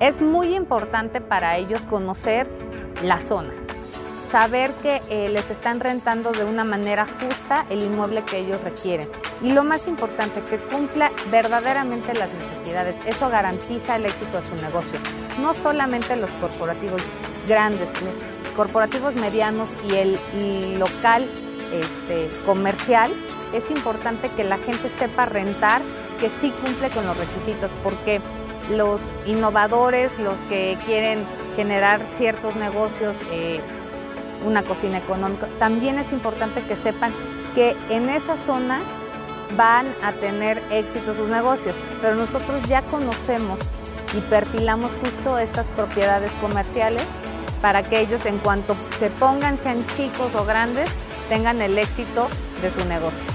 Es muy importante para ellos conocer la zona, saber que eh, les están rentando de una manera justa el inmueble que ellos requieren. Y lo más importante, que cumpla verdaderamente las necesidades. Eso garantiza el éxito de su negocio. No solamente los corporativos grandes, los corporativos medianos y el local este, comercial, es importante que la gente sepa rentar, que sí cumple con los requisitos, porque los innovadores, los que quieren generar ciertos negocios, eh, una cocina económica, también es importante que sepan que en esa zona van a tener éxito sus negocios, pero nosotros ya conocemos y perfilamos justo estas propiedades comerciales para que ellos en cuanto se pongan, sean chicos o grandes, tengan el éxito de su negocio.